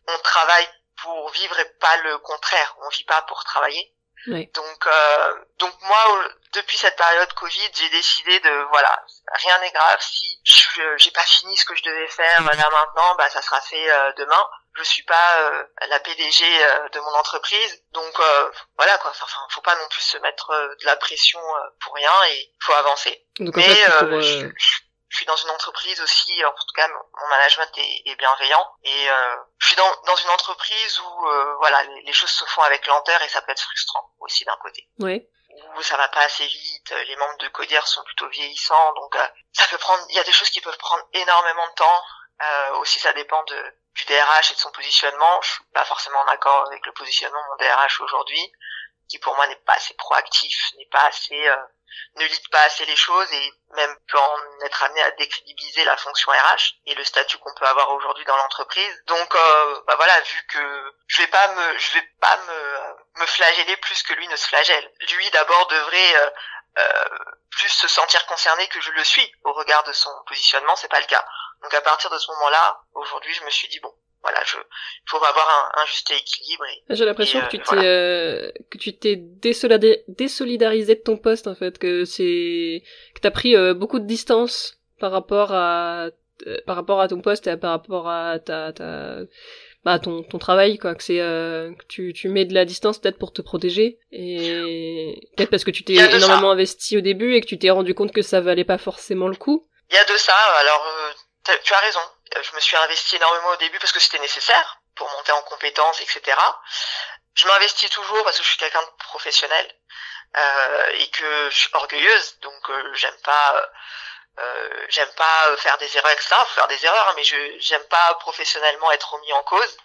on travaille pour vivre et pas le contraire. On vit pas pour travailler. Donc, euh, donc moi, depuis cette période Covid, j'ai décidé de, voilà, rien n'est grave. Si j'ai pas fini ce que je devais faire là maintenant, bah ça sera fait euh, demain. Je suis pas euh, la PDG euh, de mon entreprise, donc voilà quoi. Enfin, faut pas non plus se mettre de la pression pour rien et faut avancer. Donc, Mais je, je suis dans une entreprise aussi, en tout cas mon management est, est bienveillant et euh, je suis dans, dans une entreprise où euh, voilà les, choses se font avec lenteur et ça peut être frustrant aussi d'un côté. Oui. Où ça va pas assez vite, les membres de Codière sont plutôt vieillissants, donc euh, ça peut prendre, il y a des choses qui peuvent prendre énormément de temps. Euh, aussi ça dépend de du DRH et de son positionnement. Je suis pas forcément en accord avec le positionnement de mon DRH aujourd'hui, qui pour moi n'est pas assez proactif, n'est pas assez ne lit pas assez les choses et même peut en être amené à décrédibiliser la fonction RH et le statut qu'on peut avoir aujourd'hui dans l'entreprise. Donc euh, bah voilà, vu que je vais pas me je vais pas me me flageller plus que lui ne se flagelle. Lui d'abord devrait euh, euh, plus se sentir concerné que je le suis au regard de son positionnement, c'est pas le cas. Donc à partir de ce moment-là, aujourd'hui, je me suis dit bon, voilà, je faut avoir un, un juste équilibre. J'ai l'impression que, tu t'es euh, que tu t'es désolidarisé de ton poste en fait, que c'est que t'as pris euh, beaucoup de distance par rapport à euh, par rapport à ton poste et par rapport à ta, ta bah ton ton travail quoi que c'est que tu tu mets de la distance peut-être pour te protéger et peut-être parce que tu t'es énormément investi au début et que tu t'es rendu compte que ça valait pas forcément le coup. Il y a de ça. Alors tu as raison. Euh, je me suis investi énormément au début parce que c'était nécessaire pour monter en compétences, etc. Je m'investis toujours parce que je suis quelqu'un de professionnel euh, et que je suis orgueilleuse, donc euh, j'aime pas, euh, j'aime pas faire des erreurs, etc. Faut faire des erreurs, mais je j'aime pas professionnellement être remis en cause.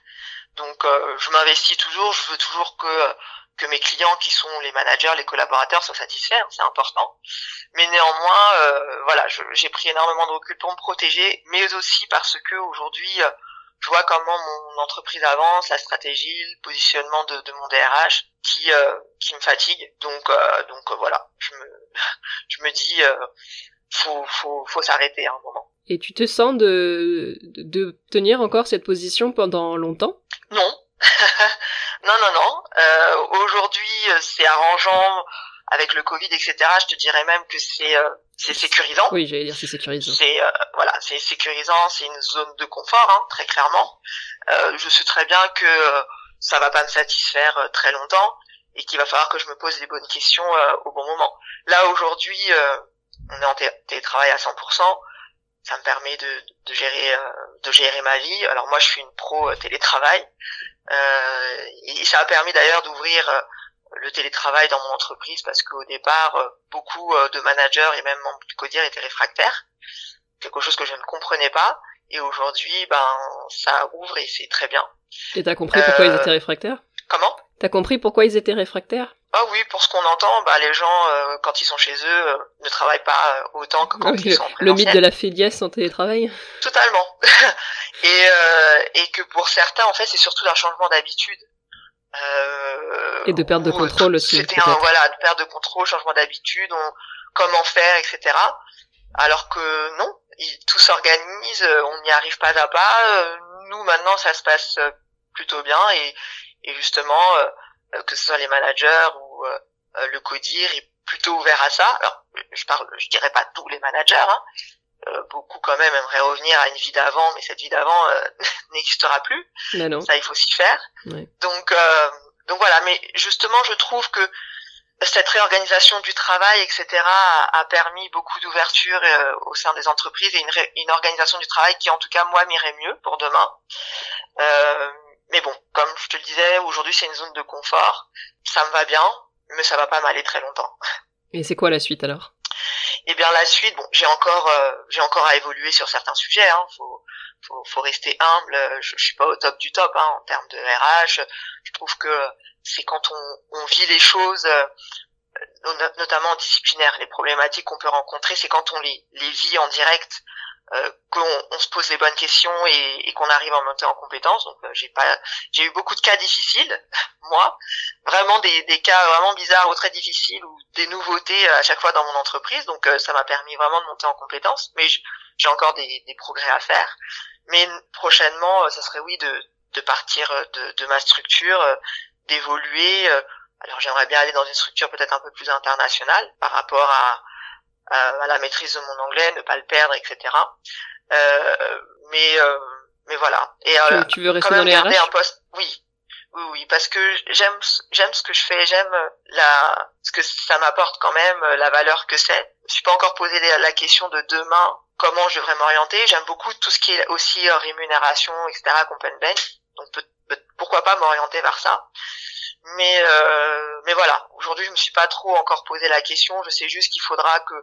Donc je m'investis toujours, je veux toujours que que mes clients qui sont les managers, les collaborateurs soient satisfaits, hein, c'est important. Mais néanmoins, euh, voilà, j'ai pris énormément de recul pour me protéger, mais aussi parce que aujourd'hui, euh, je vois comment mon entreprise avance, la stratégie, le positionnement de, de mon DRH qui euh, qui me fatigue. Donc donc voilà, je me je me dis faut faut faut s'arrêter à un moment. Et tu te sens de de tenir encore cette position pendant longtemps? Non. Non, non, non. Euh, Aujourd'hui, euh, c'est arrangeant avec le Covid, etc. Je te dirais même que c'est euh, c'est sécurisant. Oui, j'allais dire c'est sécurisant. C'est euh, voilà, c'est sécurisant, c'est une zone de confort, hein, très clairement. Euh, je sais très bien que ça va pas me satisfaire très longtemps et qu'il va falloir que je me pose les bonnes questions au bon moment. Là aujourd'hui, on est en télétravail à 100% ça me permet de, de gérer de gérer ma vie. Alors moi je suis une pro télétravail, euh, et ça a permis d'ailleurs d'ouvrir euh, le télétravail dans mon entreprise parce qu'au départ, euh, beaucoup de managers et même membres du CODIR étaient réfractaires, quelque chose que je ne comprenais pas. Et aujourd'hui, ben, ça ouvre et c'est très bien. Et t'as compris pourquoi ils étaient réfractaires? Comment? T'as compris pourquoi ils étaient réfractaires? Ah oui, pour ce qu'on entend, bah les gens quand ils sont chez eux ne travaillent pas autant que quand ils sont en Le mythe de la faiblesse en télétravail. Totalement. et et que pour certains, en fait, c'est surtout un changement d'habitude. Euh, et de perte de contrôle aussi. C'était un voilà, de perte de contrôle, changement d'habitude, comment faire, etc. Alors que non, tout s'organise, on n'y arrive pas à pas. Nous maintenant, ça se passe plutôt bien et, et justement, euh, que ce soit les managers ou euh, le codir est plutôt ouvert à ça. Alors, je parle, je dirais pas tous les managers, hein, euh, beaucoup quand même aimeraient revenir à une vie d'avant, mais cette vie d'avant euh, n'existera plus. Ça, il faut s'y faire. Donc, euh, donc voilà. Mais justement, je trouve que cette réorganisation du travail, etc., a, permis beaucoup d'ouverture au sein des entreprises et une, une, organisation du travail qui, en tout cas, moi, m'irait mieux pour demain. Mais bon, comme je te le disais, aujourd'hui, c'est une zone de confort. Ça me va bien, mais ça va pas m'aller très longtemps. Et c'est quoi la suite alors? Eh bien la suite, bon, j'ai encore, euh, j'ai encore à évoluer sur certains sujets. Hein, faut, faut, faut rester humble. Je, je suis pas au top du top hein, en termes de RH. Je trouve que c'est quand on, on vit les choses, euh, notamment disciplinaires, les problématiques qu'on peut rencontrer, c'est quand on les, les vit en direct euh, qu'on on se pose les bonnes questions et, et qu'on arrive à monter en compétence. Donc euh, j'ai pas, j'ai eu beaucoup de cas difficiles, moi, vraiment des, des cas vraiment bizarres ou très difficiles ou des nouveautés à chaque fois dans mon entreprise. Donc euh, ça m'a permis vraiment de monter en compétence, mais j'ai encore des, des, progrès à faire. Mais prochainement, ça serait oui de, de partir de, de ma structure, d'évoluer. alors j'aimerais bien aller dans une structure peut-être un peu plus internationale par rapport à à la maîtrise de mon anglais, ne pas le perdre, etc. Euh, mais euh, mais voilà. Et euh, tu, veux rester dans les garder un poste. Oui, oui, oui, parce que j'aime j'aime ce que je fais, j'aime la ce que ça m'apporte quand même, la valeur que c'est. Je suis pas encore posé la question de demain comment je devrais m'orienter. J'aime beaucoup tout ce qui est aussi rémunération, etc. Company bench. Donc pourquoi pas m'orienter vers ça. Mais euh, mais voilà, aujourd'hui je me suis pas trop encore posé la question. Je sais juste qu'il faudra que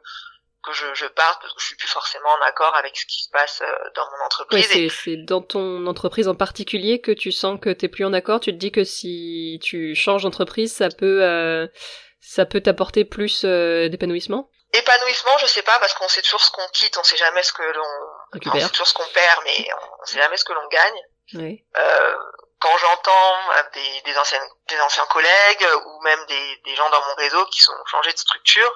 que je, je parte parce que je suis plus forcément en accord avec ce qui se passe euh, dans mon entreprise. Oui, c'est dans ton entreprise en particulier que tu sens que t'es plus en accord. Tu te dis que si tu changes d'entreprise, ça peut euh, ça peut t'apporter plus d'épanouissement? Épanouissement, je sais pas, parce qu'on sait toujours ce qu'on quitte, on sait jamais ce que l'on récupère. On sait toujours ce qu'on perd, mais on sait jamais ce que l'on gagne. Oui. Euh, quand j'entends des, des, anciennes, des anciens collègues ou même des, des gens dans mon réseau qui sont changés de structure,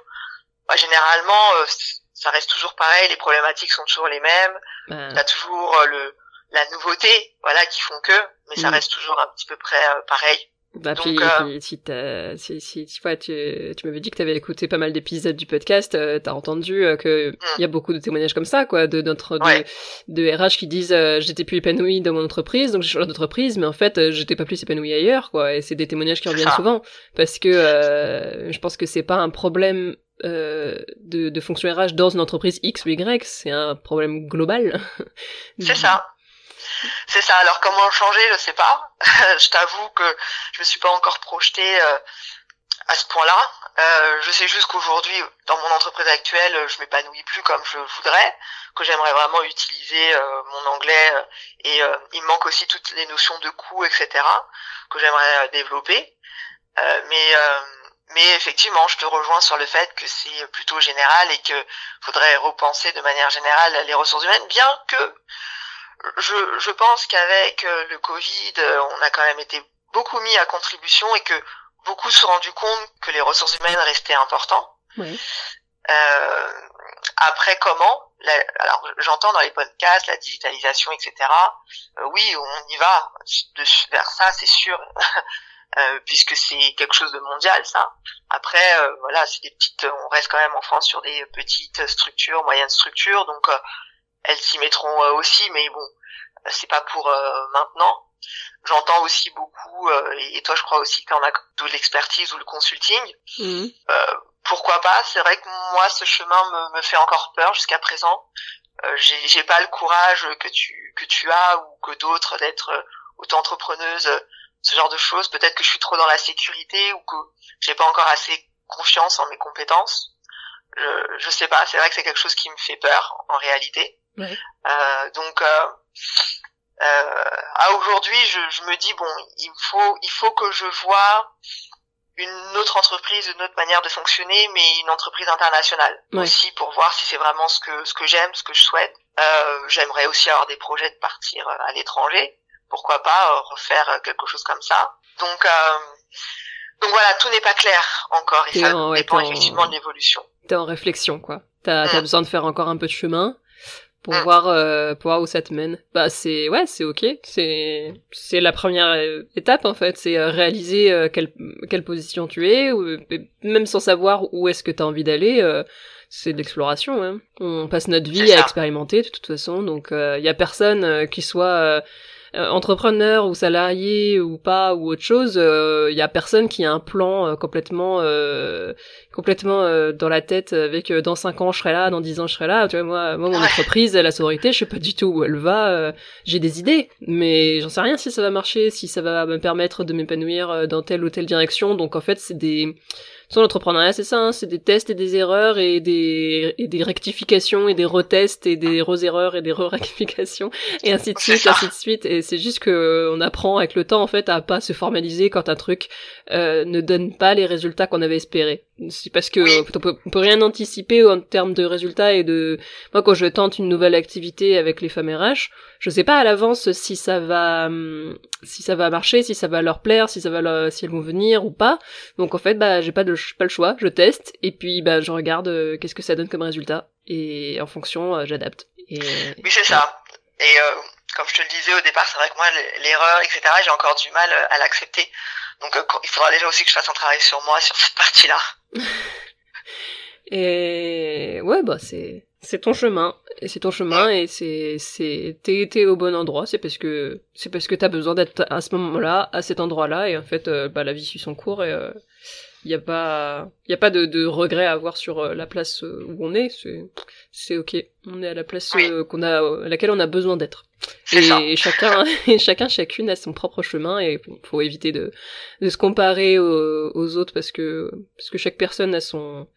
bah, généralement, euh, ça reste toujours pareil, les problématiques sont toujours les mêmes. Bah. T'as toujours euh, le la nouveauté, voilà, qui font que, mais ça mm. reste toujours un petit peu près euh, pareil. Bah, puis, euh, si, si, si, tu vois, tu, tu m'avais dit que tu avais écouté pas mal d'épisodes du podcast, euh, t'as entendu euh, que il mm. y a beaucoup de témoignages comme ça, quoi, de notre de, de RH qui disent j'étais plus épanoui dans mon entreprise, donc j'ai changé d'entreprise, mais en fait j'étais pas plus épanoui ailleurs, quoi. Et c'est des témoignages qui reviennent souvent parce que je pense que c'est pas un problème de, de fonction RH dans une entreprise X ou Y, c'est un problème global. C'est ça. C'est ça. Alors comment changer, je sais pas. je t'avoue que je me suis pas encore projetée euh, à ce point-là. Euh, je sais juste qu'aujourd'hui, dans mon entreprise actuelle, je m'épanouis plus comme je voudrais, que j'aimerais vraiment utiliser euh, mon anglais et il me manque aussi toutes les notions de coût, etc. que j'aimerais développer. mais mais effectivement, je te rejoins sur le fait que c'est plutôt général et que faudrait repenser de manière générale les ressources humaines, bien que je, je pense qu'avec euh, le Covid, euh, on a quand même été beaucoup mis à contribution et que beaucoup se sont rendus compte que les ressources humaines restaient importantes. Oui. Euh, après, comment? Alors, j'entends dans les podcasts la digitalisation, etc. Euh, oui, on y va de, vers ça, c'est sûr, euh, puisque c'est quelque chose de mondial, ça. Après, voilà, c'est des petites. On reste quand même en France sur des petites structures, moyennes structures, donc elles s'y mettront euh, aussi, mais bon, c'est pas pour euh, maintenant. J'entends aussi beaucoup, euh, et toi je crois aussi que tu en as de l'expertise ou le consulting. Mhm. pourquoi pas? C'est vrai que moi ce chemin me, me fait encore peur jusqu'à présent. j'ai pas le courage que tu que tu as ou que d'autres d'être auto-entrepreneuse, ce genre de choses. Peut-être que je suis trop dans la sécurité ou que j'ai pas encore assez confiance en mes compétences. Je, je sais pas. C'est vrai que c'est quelque chose qui me fait peur en réalité. Euh, donc euh, euh, à aujourd'hui, je, je, me dis bon, il faut il faut que je vois une autre entreprise, une autre manière de fonctionner, mais une entreprise internationale aussi pour voir si c'est vraiment ce que ce que j'aime, ce que je souhaite. Euh, J'aimerais aussi avoir des projets de partir à l'étranger. Pourquoi pas refaire quelque chose comme ça. Donc euh, donc voilà, tout n'est pas clair encore et ça dépend effectivement de l'évolution. T'es en réflexion quoi. T'as as mm. besoin de faire encore un peu de chemin pour ah. voir euh, pour voir où ça te mène. Bah c'est ouais, c'est OK, c'est c'est la première euh, étape en fait, c'est euh, réaliser euh, quelle quelle position tu es ou, même sans savoir où est-ce que tu as envie d'aller c'est de l'exploration hein. On passe notre vie à expérimenter de toute façon, donc il y a personne qui soit euh, entrepreneur ou salarié ou pas ou autre chose, il euh, y a personne qui a un plan euh, complètement complètement dans la tête avec dans 5 ans je serai là, dans 10 ans je serai là. Tu vois moi, moi mon entreprise, la sororité, je sais pas du tout où elle va. j'ai des idées, mais j'en sais rien si ça va marcher, si ça va me permettre de m'épanouir dans telle ou telle direction. Donc en fait c'est des son l'entrepreneuriat, c'est ça, hein, c'est des tests et des erreurs et des, et des rectifications et des retests et des re-erreurs et des re-rectifications et ainsi de suite, ainsi de suite. Et c'est juste que on apprend avec le temps, en fait, à pas se formaliser quand un truc euh, ne donne pas les résultats qu'on avait espérés. C'est parce que on, peut, peut, rien anticiper en termes de résultats et de... Moi, quand je tente une nouvelle activité avec les femmes RH, je sais pas à l'avance si ça va hum, si ça va marcher, si ça va leur plaire, si ça va si elles vont venir ou pas. Donc en fait, bah j'ai pas de pas le choix, je teste et puis bah je regarde euh, qu'est-ce que ça donne comme résultat et en fonction euh, j'adapte. Et... Oui c'est ça. Et euh, comme je te le disais au départ, c'est vrai que moi l'erreur etc. J'ai encore du mal à l'accepter. Donc il faudra déjà aussi que je fasse un travail sur moi sur cette partie-là. et ouais bah c'est c'est ton chemin et c'est ton chemin et c'est c'est t'es t'es au bon endroit c'est parce que c'est parce que t'as besoin d'être à ce moment-là à cet endroit-là et en fait bah la vie suit son cours et il n'y a pas il y a pas de, de regret à avoir sur euh, la place euh, où on est. C'est c'est ok. On est à la place euh, qu'on a à laquelle on a besoin d'être. Et, chacun et chacun chacune a son propre chemin et faut éviter de de se comparer aux, aux, autres parce que parce que chaque personne a son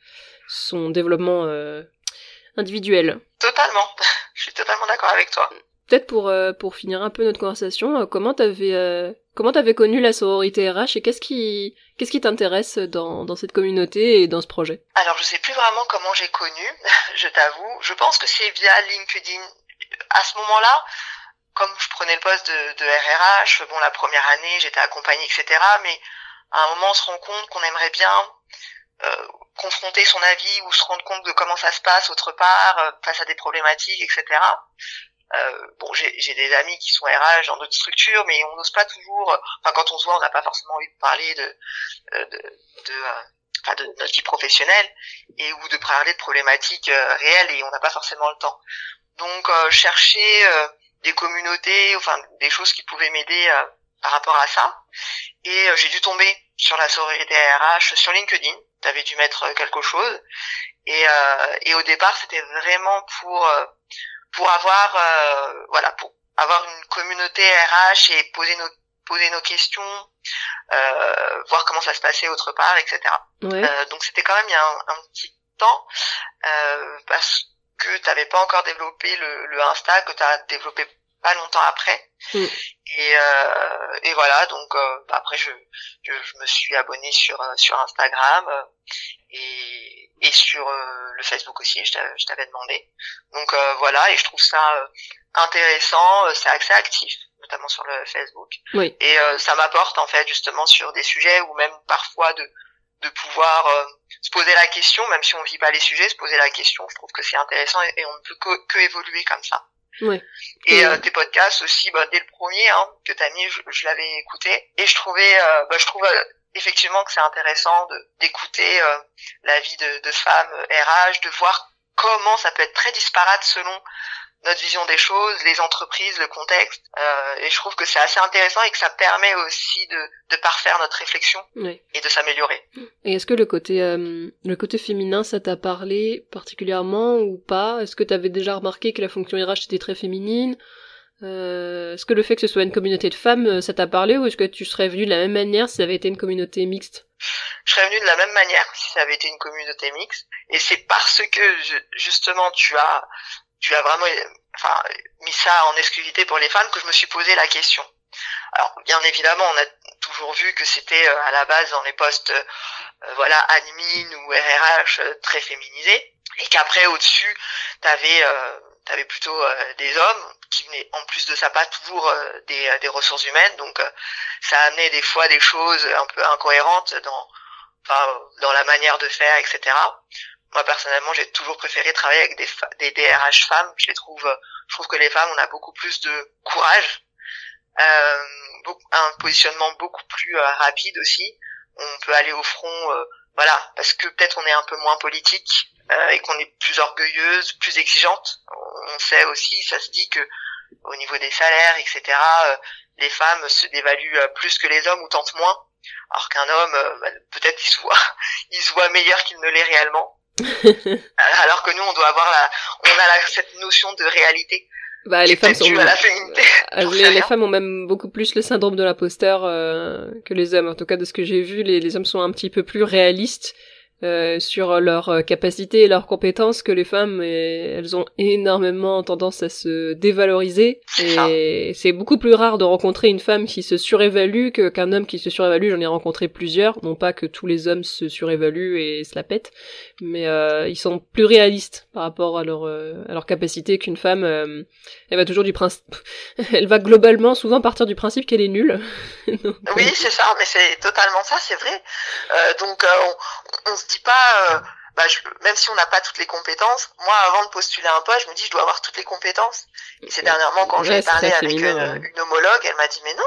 son développement individuel. Totalement. Je suis totalement d'accord avec toi peut-être pour pour finir un peu notre conversation, comment t'avais comment t'avais connu la sororité RH et qu'est-ce qui qu'est-ce qui t'intéresse dans dans cette communauté et dans ce projet? Alors je sais plus vraiment comment j'ai connu, je t'avoue. Je pense que c'est via LinkedIn. À ce moment-là, comme je prenais le poste de, de RRH, bon la première année j'étais accompagnée etc. Mais à un moment on se rend compte qu'on aimerait bien euh, confronter son avis ou se rendre compte de comment ça se passe autre part euh, face à des problématiques, etc. Euh, bon, j'ai des amis qui sont RH dans d'autres structures, mais on n'ose pas toujours. Enfin, quand on se voit, on n'a pas forcément envie de parler de de, de, enfin, de notre vie professionnelle et ou de parler de problématiques réelles et on n'a pas forcément le temps. Donc, chercher des communautés, enfin des choses qui pouvaient m'aider par rapport à ça. Et j'ai dû tomber sur la sororité RH sur LinkedIn tu avais dû mettre euh, quelque chose. Et, euh, et au départ, c'était vraiment pour euh, pour avoir voilà pour avoir une communauté RH et poser nos poser nos questions, euh, voir comment ça se passait autre part, etc. Euh, donc c'était quand même il y a un, un petit temps euh, parce que tu n'avais pas encore développé le, le Insta que tu as développé pas longtemps après. Mm. Et, euh, et voilà, donc euh, bah, après je, je, je, me suis abonné sur euh, sur Instagram euh, et, et sur le Facebook aussi, je t'avais demandé. Donc voilà, et je trouve ça intéressant, c'est assez actif, notamment sur le Facebook. Oui. Et ça m'apporte en fait justement sur des sujets ou même parfois de de pouvoir se poser la question, même si on vit pas les sujets, se poser la question, je trouve que c'est intéressant et, et, on ne peut que, que évoluer comme ça. Ouais. Et euh, tes podcasts aussi, bah, dès le premier hein, que t'as mis, je, je l'avais écouté et je trouvais, euh, bah, je trouve euh, effectivement que c'est intéressant d'écouter euh, la vie de, de femmes RH, de voir comment ça peut être très disparate selon notre vision des choses, les entreprises, le contexte. Euh, et je trouve que c'est assez intéressant et que ça permet aussi de, de parfaire notre réflexion et de s'améliorer. Et est-ce que le côté euh, le côté féminin, ça t'a parlé particulièrement ou pas? Est-ce que tu avais déjà remarqué que la fonction RH était très féminine? Euh, Est-ce que le fait que ce soit une communauté de femmes, euh, ça t'a parlé ou est-ce que tu serais venu de la même manière si ça avait été une communauté mixte? Je serais venu de la même manière si ça avait été une communauté mixte. Et c'est parce que justement tu as tu as vraiment enfin, mis ça en exclusivité pour les fans que je me suis posé la question. Alors bien évidemment, on a toujours vu que c'était euh, à la base dans les postes euh, voilà admin ou RRH euh, très féminisés et qu'après au-dessus, tu avais avais plutôt des hommes qui venaient en plus de ça pas toujours des, des ressources humaines donc ça amenait des fois des choses un peu incohérentes dans enfin, dans la manière de faire etc moi personnellement, j'ai toujours préféré travailler avec des, des DRH femmes. Je les trouve, je trouve que les femmes, on a beaucoup plus de courage, euh, un positionnement beaucoup plus euh, rapide aussi. On peut aller au front, euh, voilà, parce que peut-être on est un peu moins politique euh, et qu'on est plus orgueilleuse, plus exigeante. On sait aussi, ça se dit que au niveau des salaires, etc., les femmes se dévaluent plus que les hommes ou tentent moins alors qu'un homme, bah, peut-être il se voit, il se voit meilleur qu'il ne l'est réellement. Alors que nous, on doit avoir la, on a la, cette notion de réalité. Bah, les femmes sont. À la féminité, euh, les, les femmes ont même beaucoup plus le syndrome de l'imposteur euh, que les hommes. En tout cas, de ce que j'ai vu, les, les hommes sont un petit peu plus réalistes euh, sur leurs euh, capacités et leurs compétences que les femmes et elles ont énormément tendance à se dévaloriser. Et c'est beaucoup plus rare de rencontrer une femme qui se surévalue que qu'un homme qui se surévalue. J'en ai rencontré plusieurs non pas que tous les hommes se surévaluent et se la pètent mais euh, ils sont plus réalistes par rapport à leur à leur capacité qu'une femme elle va toujours du principe elle va globalement souvent partir du principe qu'elle est nulle. Oui c'est ça mais c'est totalement ça c'est vrai. Donc on, on dit pas, euh, bah, même si on n'a pas toutes les compétences, moi avant de postuler un poste, je me dis je dois avoir toutes les compétences. Et c'est dernièrement quand j'ai parlé avec une, homologue, elle m'a dit mais non,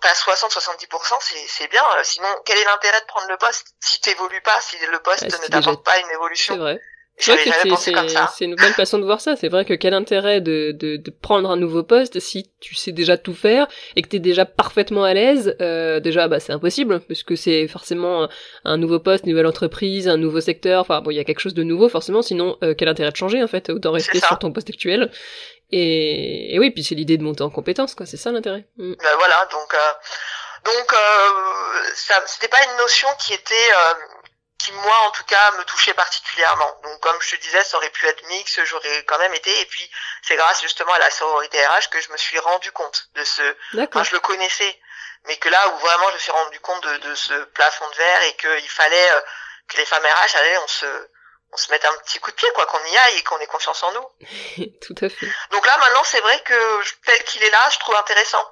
t'as 60-70%, c'est bien. Euh, sinon, quel est l'intérêt de prendre le poste? Si t'évolues pas, si le poste ne t'apporte pas une évolution C'est vrai. C'est une bonne façon de voir ça. C'est vrai que quel intérêt de, de, de, prendre un nouveau poste si tu sais déjà tout faire et que tu es déjà parfaitement à l'aise. Euh, déjà, bah, c'est impossible puisque c'est forcément un nouveau poste, une nouvelle entreprise, un nouveau secteur. Enfin, bon, il y a quelque chose de nouveau forcément. Sinon, euh, quel intérêt de changer en fait Autant rester sur ton poste actuel? Et, et oui, puis c'est l'idée de monter en compétence, quoi. C'est ça l'intérêt. Mm. Ben voilà, donc euh, donc euh, ça, c'était pas une notion qui était qui moi en tout cas me touchait particulièrement. Donc comme je te disais, ça aurait pu être mix, j'aurais quand même été. Et puis c'est grâce justement à la sororité RH que je me suis rendu compte de ce. Enfin, je le connaissais, mais que là où vraiment je me suis rendu compte de, de ce plafond de verre et qu'il fallait euh, que les femmes RH, allez, on se on se mette un petit coup de pied, quoi, qu'on y aille et qu'on ait confiance en nous. Tout à fait. Donc là, maintenant, c'est vrai que tel qu'il est là, je trouve intéressant.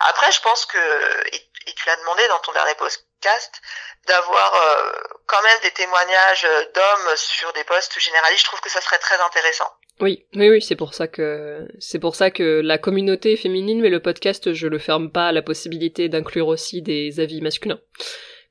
Après, je pense que, et, tu l'as demandé dans ton dernier podcast, d'avoir euh, quand même des témoignages d'hommes sur des postes généralistes, je trouve que ça serait très intéressant. Oui, oui, oui, c'est pour ça que c'est pour ça que la communauté féminine, mais le podcast, je le ferme pas à la possibilité d'inclure aussi des avis masculins.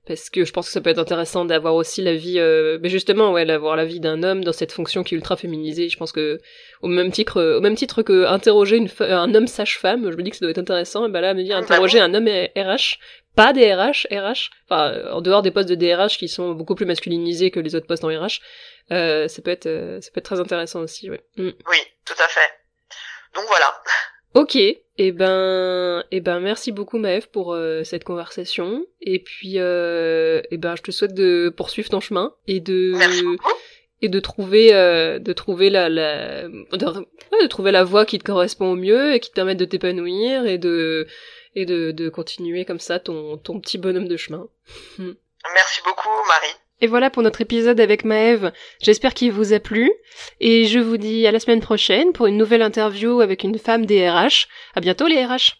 Parce que je pense que ça peut être intéressant d'avoir aussi la vie euh, mais justement ouais d'avoir la vie d'un homme dans cette fonction qui est ultra féminisée. Je pense que au même titre au même titre que interroger une un homme sage-femme je me dis que ça doit être intéressant et ben là me dire interroger un homme RH pas des RH RH enfin en dehors des postes de DRH qui sont beaucoup plus masculinisés que les autres postes en RH euh, ça peut être euh, ça peut être très intéressant aussi ouais. Mm. oui tout à fait donc voilà Ok, et eh ben, et eh ben, merci beaucoup Maëve pour euh, cette conversation. Et puis, euh, eh ben, je te souhaite de poursuivre ton chemin et de et de trouver, euh, de trouver la, la de, trouver la voie qui te correspond au mieux et qui te permette de t'épanouir et de et de, de continuer comme ça ton ton petit bonhomme de chemin. Merci beaucoup Marie. Et voilà pour notre épisode avec Maëve. J'espère qu'il vous a plu. Et je vous dis à la semaine prochaine pour une nouvelle interview avec une femme des RH. À bientôt les RH.